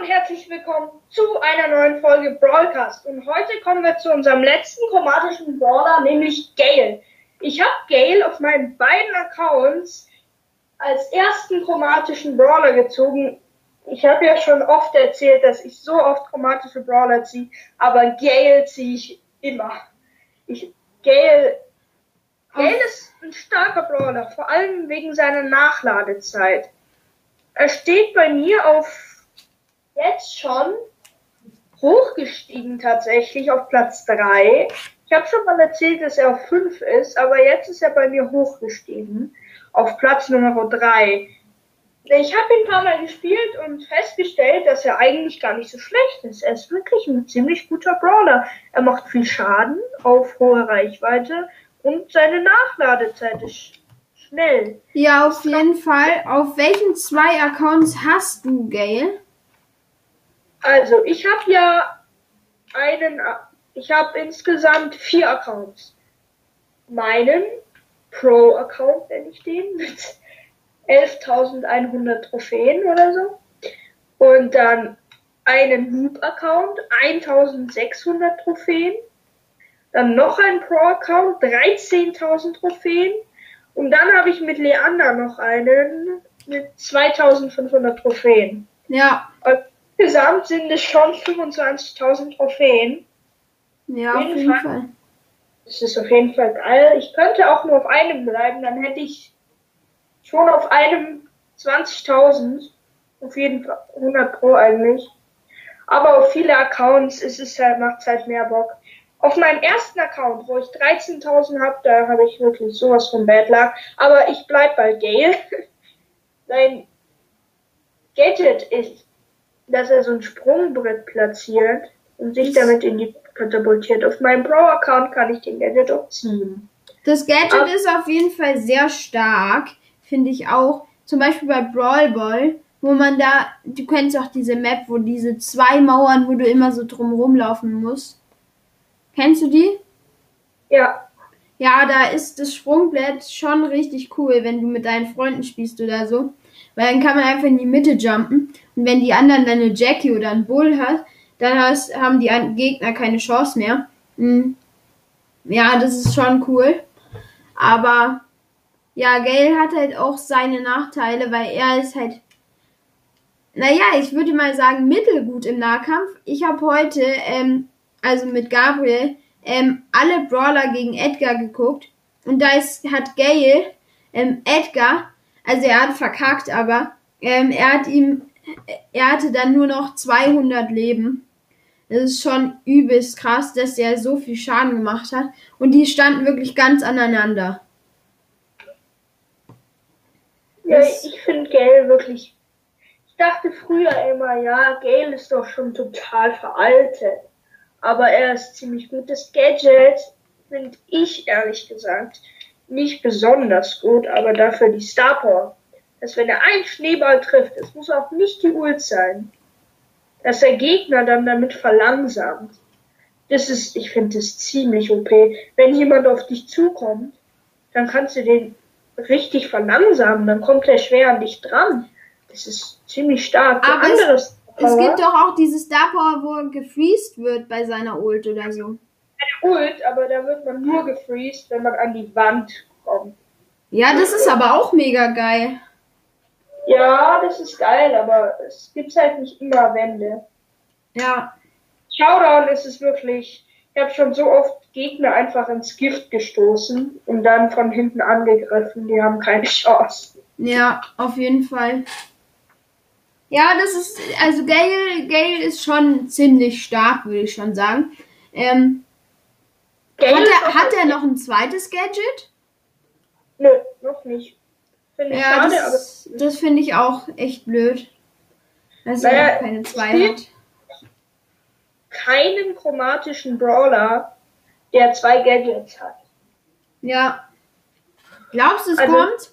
und herzlich willkommen zu einer neuen Folge Brawlcast. Und heute kommen wir zu unserem letzten chromatischen Brawler, nämlich Gale. Ich habe Gale auf meinen beiden Accounts als ersten chromatischen Brawler gezogen. Ich habe ja schon oft erzählt, dass ich so oft chromatische Brawler ziehe, aber Gale ziehe ich immer. Ich, Gale, Gale ist ein starker Brawler, vor allem wegen seiner Nachladezeit. Er steht bei mir auf jetzt schon hochgestiegen tatsächlich auf Platz 3. Ich habe schon mal erzählt, dass er auf 5 ist, aber jetzt ist er bei mir hochgestiegen auf Platz Nummer 3. Ich habe ihn ein paar Mal gespielt und festgestellt, dass er eigentlich gar nicht so schlecht ist. Er ist wirklich ein ziemlich guter Brawler. Er macht viel Schaden auf hohe Reichweite und seine Nachladezeit ist schnell. Ja, auf jeden Fall. Auf welchen zwei Accounts hast du, Gail? Also, ich habe ja einen, ich habe insgesamt vier Accounts. Meinen Pro-Account, nenne ich den, mit 11.100 Trophäen oder so. Und dann einen Noob-Account, 1.600 Trophäen. Dann noch ein Pro-Account, 13.000 Trophäen. Und dann habe ich mit Leander noch einen mit 2.500 Trophäen. Ja. Und insgesamt sind es schon 25.000 Trophäen. Ja, auf jeden, Fall. Fall. Das ist auf jeden Fall geil. Ich könnte auch nur auf einem bleiben, dann hätte ich schon auf einem 20.000. Auf jeden Fall 100 Pro eigentlich. Aber auf viele Accounts ist es halt, macht halt mehr Bock. Auf meinem ersten Account, wo ich 13.000 habe, da habe ich wirklich sowas von Bad Luck. Aber ich bleib bei Gale. Sein Gadget ist, dass er so ein Sprungbrett platziert und sich damit in die katapultiert. Auf meinem Pro-Account kann ich den Gadget auch ziehen. Das Gadget Aber ist auf jeden Fall sehr stark, finde ich auch. Zum Beispiel bei Brawl Ball, wo man da, du kennst auch diese Map, wo diese zwei Mauern, wo du immer so drum rumlaufen musst. Kennst du die? Ja. Ja, da ist das Sprungbrett schon richtig cool, wenn du mit deinen Freunden spielst oder so. Weil dann kann man einfach in die Mitte jumpen. Und wenn die anderen dann eine Jackie oder einen Bull hat, dann hast, haben die Gegner keine Chance mehr. Hm. Ja, das ist schon cool. Aber ja, Gale hat halt auch seine Nachteile, weil er ist halt, naja, ich würde mal sagen, mittelgut im Nahkampf. Ich habe heute, ähm, also mit Gabriel, ähm, alle Brawler gegen Edgar geguckt. Und da ist, hat Gale, ähm, Edgar, also er hat verkackt, aber ähm, er hat ihm, er hatte dann nur noch 200 Leben. Es ist schon übelst krass, dass der so viel Schaden gemacht hat. Und die standen wirklich ganz aneinander. Ja, ich finde Gale wirklich. Ich dachte früher immer, ja, Gale ist doch schon total veraltet. Aber er ist ziemlich gut. Das Gadget finde ich ehrlich gesagt nicht besonders gut, aber dafür die Star Power. Dass wenn er einen Schneeball trifft, es muss auch nicht die Ult sein dass der Gegner dann damit verlangsamt. Das ist, ich finde das ziemlich OP. Wenn jemand auf dich zukommt, dann kannst du den richtig verlangsamen, dann kommt er schwer an dich dran. Das ist ziemlich stark. Aber es, es, gibt doch auch dieses Star Power, wo er gefreezed wird bei seiner Ult oder so. Eine Ult, aber da wird man nur gefreezed, wenn man an die Wand kommt. Ja, das ist aber auch mega geil. Ja, das ist geil, aber es gibt halt nicht immer Wände. Ja. Showdown ist es wirklich. Ich habe schon so oft Gegner einfach ins Gift gestoßen und dann von hinten angegriffen. Die haben keine Chance. Ja, auf jeden Fall. Ja, das ist, also Gale, Gale ist schon ziemlich stark, würde ich schon sagen. Ähm, hat er, hat er noch ein zweites Gadget? Nö, noch nicht. Finde ich ja, schade, das, aber. Das finde ich auch echt blöd. Dass naja, er keine zwei hat. Keinen chromatischen Brawler, der zwei Gadgets hat. Ja. Glaubst du, es also, kommt?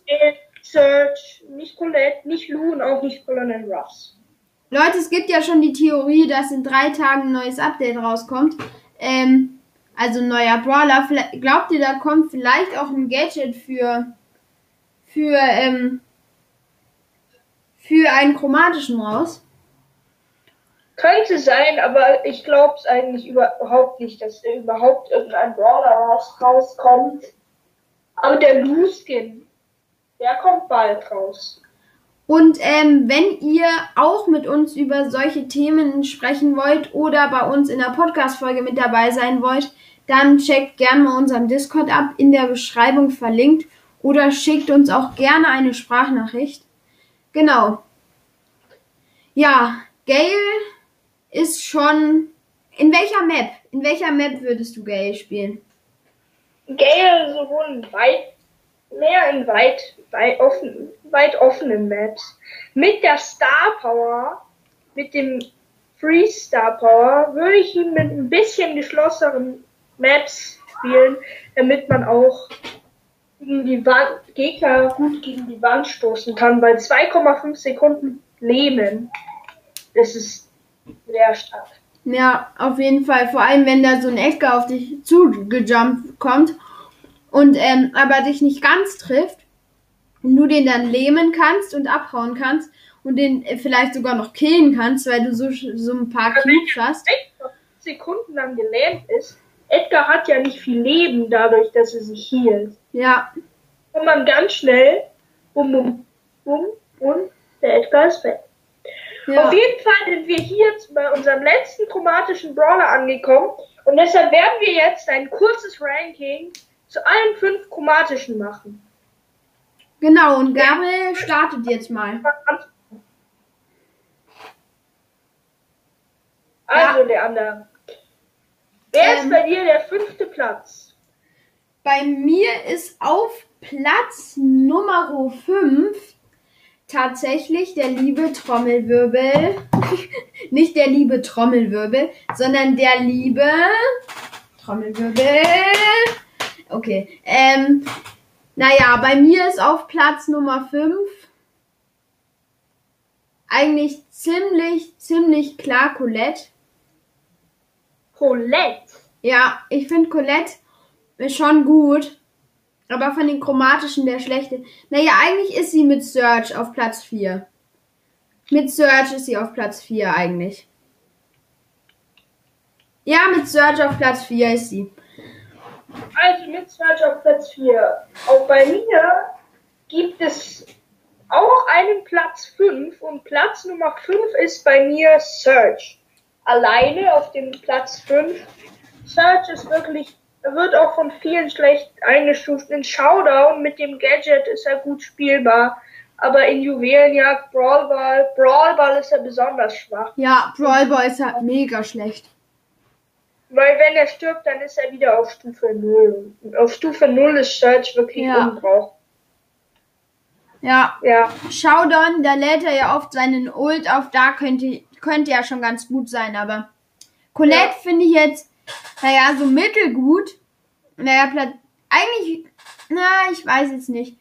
Search, nicht Colette, nicht Lou und auch nicht Colonel Ruffs. Leute, es gibt ja schon die Theorie, dass in drei Tagen ein neues Update rauskommt. Ähm, also ein neuer Brawler. Glaubt ihr, da kommt vielleicht auch ein Gadget für für, ähm, für einen chromatischen raus. Könnte sein, aber ich glaube es eigentlich überhaupt nicht, dass überhaupt irgendein Brawler rauskommt. Aber der Luskin, der kommt bald raus. Und ähm, wenn ihr auch mit uns über solche Themen sprechen wollt oder bei uns in der Podcast-Folge mit dabei sein wollt, dann checkt gerne mal unseren Discord ab, in der Beschreibung verlinkt oder schickt uns auch gerne eine Sprachnachricht. Genau. Ja, Gail ist schon. In welcher Map? In welcher Map würdest du Gail spielen? Gail sowohl in weit, mehr in weit, weit, offen, weit offenen Maps. Mit der Star Power, mit dem Free Star Power, würde ich ihn mit ein bisschen geschlossenen Maps spielen, damit man auch gegen die Wand, Gegner gut gegen die Wand stoßen kann, weil 2,5 Sekunden Leben, das ist sehr stark. Ja, auf jeden Fall. Vor allem, wenn da so ein Edgar auf dich zugejumpt kommt und ähm, aber dich nicht ganz trifft und du den dann lähmen kannst und abhauen kannst und den äh, vielleicht sogar noch killen kannst, weil du so, so ein paar Cubes hast. Sekunden lang gelähmt ist. Edgar hat ja nicht viel Leben dadurch, dass er sich hielt. Ja. Und man ganz schnell, bum, bum, bum, und der Edgar ist weg. Ja. Auf jeden Fall sind wir hier bei unserem letzten chromatischen Brawler angekommen und deshalb werden wir jetzt ein kurzes Ranking zu allen fünf chromatischen machen. Genau, und Gabriel startet jetzt mal. Also, ja. der andere. Wer ähm, ist bei dir der fünfte Platz? Bei mir ist auf Platz Nummer 5 tatsächlich der liebe Trommelwirbel. Nicht der liebe Trommelwirbel, sondern der liebe Trommelwirbel. Okay. Ähm, naja, bei mir ist auf Platz Nummer 5 eigentlich ziemlich, ziemlich klar Colette. Colette? Ja, ich finde Colette ist schon gut. Aber von den chromatischen der schlechte. Naja, eigentlich ist sie mit Search auf Platz 4. Mit Search ist sie auf Platz 4 eigentlich. Ja, mit Search auf Platz 4 ist sie. Also mit Search auf Platz 4. Auch bei mir gibt es auch einen Platz 5 und Platz Nummer 5 ist bei mir Search. Alleine auf dem Platz 5. Search ist wirklich er wird auch von vielen schlecht eingestuft. In Showdown mit dem Gadget ist er gut spielbar. Aber in Juwelenjagd, Brawlball, Brawlball ist er besonders schwach. Ja, Brawlball ist halt mega schlecht. Weil wenn er stirbt, dann ist er wieder auf Stufe 0. Und auf Stufe 0 ist Search wirklich ja. unbrauchbar. Ja. ja. Showdown, da lädt er ja oft seinen Ult auf, da könnte, könnte er schon ganz gut sein, aber Colette ja. finde ich jetzt naja, so mittelgut. Naja. Eigentlich. Na, ich weiß jetzt nicht.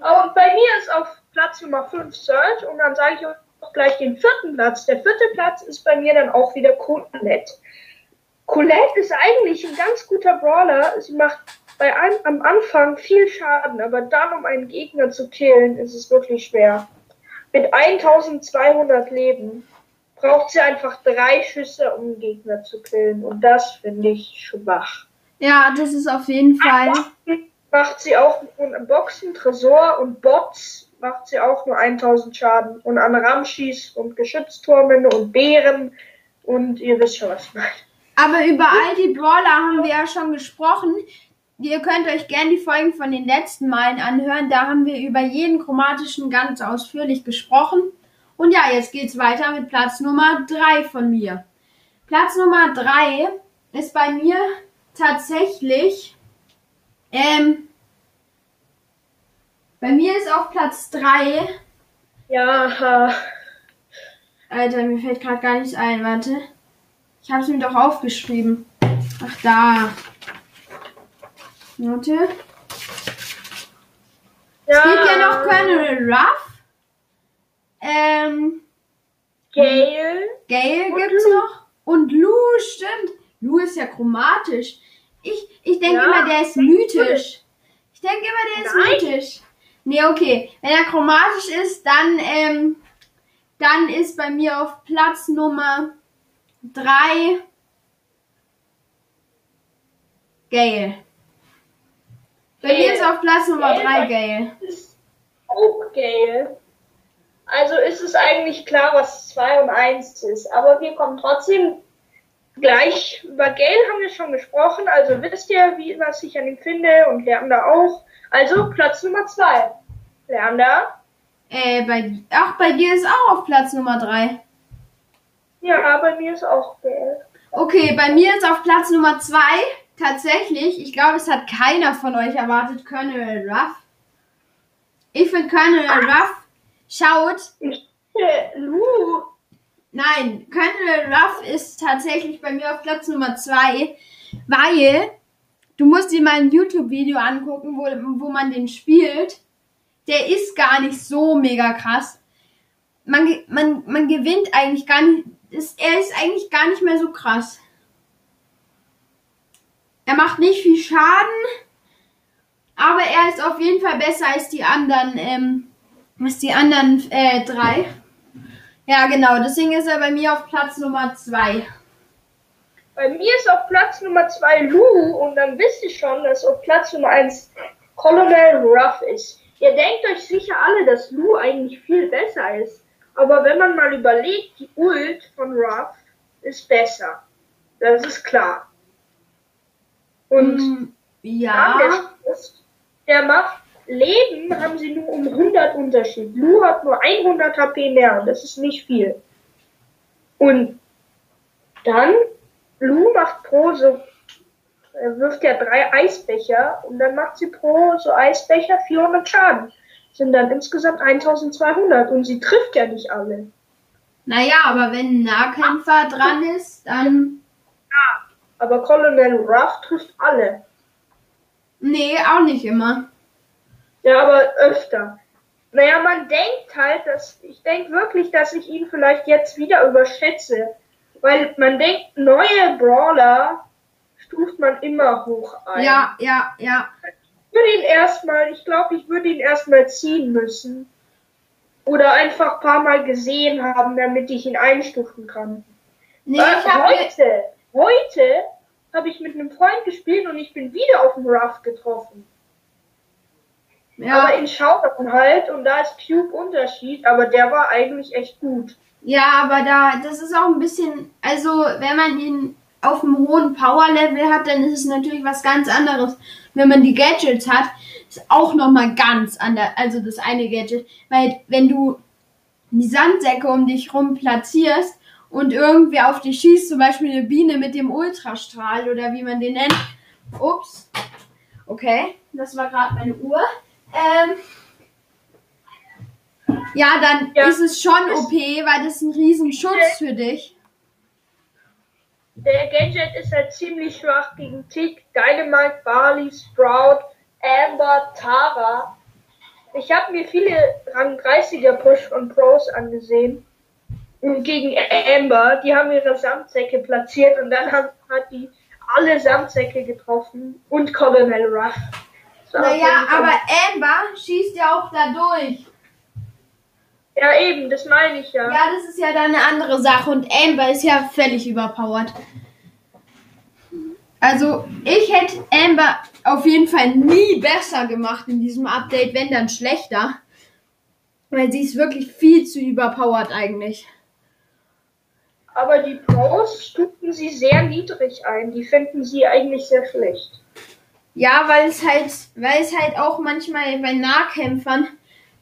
Aber bei mir ist auf Platz Nummer 5 Search und dann sage ich auch gleich den vierten Platz. Der vierte Platz ist bei mir dann auch wieder Colette. Colette ist eigentlich ein ganz guter Brawler. Sie macht bei einem, am Anfang viel Schaden, aber dann, um einen Gegner zu killen, ist es wirklich schwer. Mit 1200 Leben braucht sie einfach drei Schüsse, um einen Gegner zu killen. Und das finde ich schwach. Ja, das ist auf jeden Fall. Macht sie auch mit Boxen, Tresor und Bots macht sie auch nur 1000 Schaden. Und an Ramschis und Geschützturmen und Bären und ihr wisst schon, was ich meine. Aber über all die Brawler haben wir ja schon gesprochen. Ihr könnt euch gerne die Folgen von den letzten Malen anhören. Da haben wir über jeden chromatischen ganz ausführlich gesprochen. Und ja, jetzt geht's weiter mit Platz Nummer 3 von mir. Platz Nummer 3 ist bei mir tatsächlich, ähm, bei mir ist auf Platz 3. Ja. Alter, mir fällt gerade gar nichts ein, warte. Ich habe es mir doch aufgeschrieben. Ach, da. Warte. Ja. Es gibt ja noch Colonel Ruff. Ähm, Gale. Gale gibt's Lou. noch. Und Lou, stimmt. Lou ist ja chromatisch. Ich, ich denke ja, immer, der ist mythisch. Ich denke immer, der ist Nein. mythisch. Nee, okay. Wenn er chromatisch ist, dann, ähm, Dann ist bei mir auf Platz Nummer 3 Gale. Bei mir ist auf Platz Nummer Gale 3 bei- Gale. ist auch Gale. Also ist es eigentlich klar, was 2 und 1 ist. Aber wir kommen trotzdem gleich. Über Gale haben wir schon gesprochen. Also wisst ihr, wie, was ich an ihm finde und Leander auch. Also Platz Nummer 2. Leander? Äh, bei, ach, bei dir ist auch auf Platz Nummer 3. Ja, bei mir ist auch Gale. Okay, bei mir ist auf Platz Nummer 2 tatsächlich, ich glaube, es hat keiner von euch erwartet, Colonel Ruff. Ich finde Colonel Ruff schaut, Lu. nein, Colonel Ruff ist tatsächlich bei mir auf Platz Nummer 2, weil du musst dir mal ein YouTube-Video angucken, wo, wo man den spielt. Der ist gar nicht so mega krass. Man, man, man gewinnt eigentlich gar nicht, ist, er ist eigentlich gar nicht mehr so krass. Er macht nicht viel Schaden, aber er ist auf jeden Fall besser als die anderen, ähm, als die anderen äh, drei. Ja, genau, deswegen ist er bei mir auf Platz Nummer zwei. Bei mir ist auf Platz Nummer 2 Lu und dann wisst ihr schon, dass auf Platz Nummer 1 Colonel Ruff ist. Ihr denkt euch sicher alle, dass Lu eigentlich viel besser ist. Aber wenn man mal überlegt, die Ult von Ruff ist besser. Das ist klar. Und Hm, ja. der, der macht Leben haben sie nur um 100 Unterschied. Lu hat nur 100 HP mehr und das ist nicht viel. Und dann, Lu macht pro so, er wirft ja drei Eisbecher und dann macht sie pro so Eisbecher 400 Schaden. Sind dann insgesamt 1200 und sie trifft ja nicht alle. naja, aber wenn ein Nahkämpfer dran ist, dann. Aber Colonel Ruff trifft alle. Nee, auch nicht immer. Ja, aber öfter. Naja, man denkt halt, dass ich denke wirklich, dass ich ihn vielleicht jetzt wieder überschätze. Weil man denkt, neue Brawler stuft man immer hoch ein. Ja, ja, ja. Ich würde ihn erstmal, ich glaube, ich würde ihn erstmal ziehen müssen. Oder einfach ein paar Mal gesehen haben, damit ich ihn einstufen kann. Nee, Äh, ich hab heute, heute habe ich mit einem Freund gespielt und ich bin wieder auf dem Ruff getroffen. Ja, Aber in Showdown halt und da ist Cube Unterschied, aber der war eigentlich echt gut. ja, aber da, das ist auch ein bisschen, also, wenn man ihn auf einem hohen Power-Level hat, dann ist es natürlich was ganz anderes. Wenn man die Gadgets hat, ist auch nochmal ganz anders, also das eine Gadget. Weil, wenn du die Sandsäcke um dich rum platzierst und irgendwer auf dich schießt, zum Beispiel eine Biene mit dem Ultrastrahl oder wie man den nennt. Ups. Okay, das war gerade meine Uhr. Ähm, ja, dann Ja. ist es schon OP, weil das ein riesen Schutz für dich. Der Gadget ist halt ziemlich schwach gegen Tick, Dynamite, Barley, Sprout, Amber, Tara. Ich habe mir viele Rang 30er Push und Pros angesehen. Und gegen Amber, die haben ihre Samtsäcke platziert und dann hat, hat die alle Samtsäcke getroffen und Colonel Ruff. Naja, aber Amber schießt ja auch da durch. Ja, eben, das meine ich ja. Ja, das ist ja dann eine andere Sache und Amber ist ja völlig überpowered. Also, ich hätte Amber auf jeden Fall nie besser gemacht in diesem Update, wenn dann schlechter. Weil sie ist wirklich viel zu überpowered eigentlich. Aber die Pros stuften sie sehr niedrig ein. Die finden sie eigentlich sehr schlecht. Ja, weil es halt, weil es halt auch manchmal bei Nahkämpfern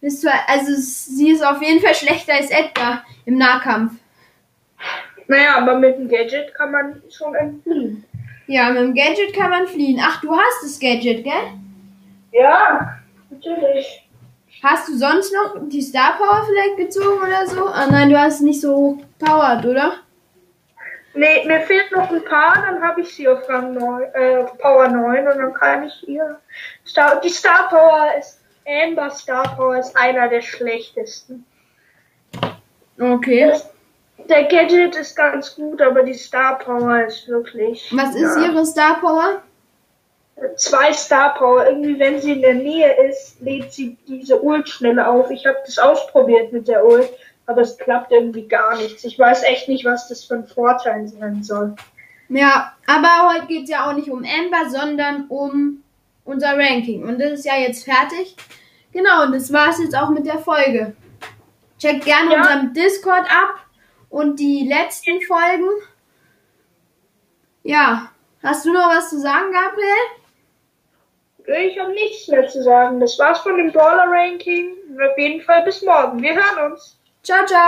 ist, zwar- also sie ist auf jeden Fall schlechter als Edgar im Nahkampf. Naja, aber mit dem Gadget kann man schon entfliehen. Ja, mit dem Gadget kann man fliehen. Ach, du hast das Gadget, gell? Ja, natürlich. Hast du sonst noch die Star Power vielleicht gezogen oder so? Ah nein, du hast nicht so hoch powered, oder? Nee, mir fehlt noch ein paar, dann habe ich sie auf Rang 9, äh, Power 9 und dann kann ich ihr. Star, die Star Power ist, Amber Star Power ist einer der schlechtesten. Okay. Das, der Gadget ist ganz gut, aber die Star Power ist wirklich. Was ist ja. ihre Star Power? Zwei Star Power. Irgendwie, wenn sie in der Nähe ist, lädt sie diese Ult schnell auf. Ich habe das ausprobiert mit der Ult. Aber es klappt irgendwie gar nichts. Ich weiß echt nicht, was das für ein Vorteil sein soll. Ja, aber heute geht es ja auch nicht um Amber, sondern um unser Ranking. Und das ist ja jetzt fertig. Genau, und das war es jetzt auch mit der Folge. Checkt gerne Ja. unseren Discord ab und die letzten Folgen. Ja, hast du noch was zu sagen, Gabriel? Ich habe nichts mehr zu sagen. Das war's von dem Brawler Ranking. Und auf jeden Fall bis morgen. Wir hören uns. Ciao, ciao.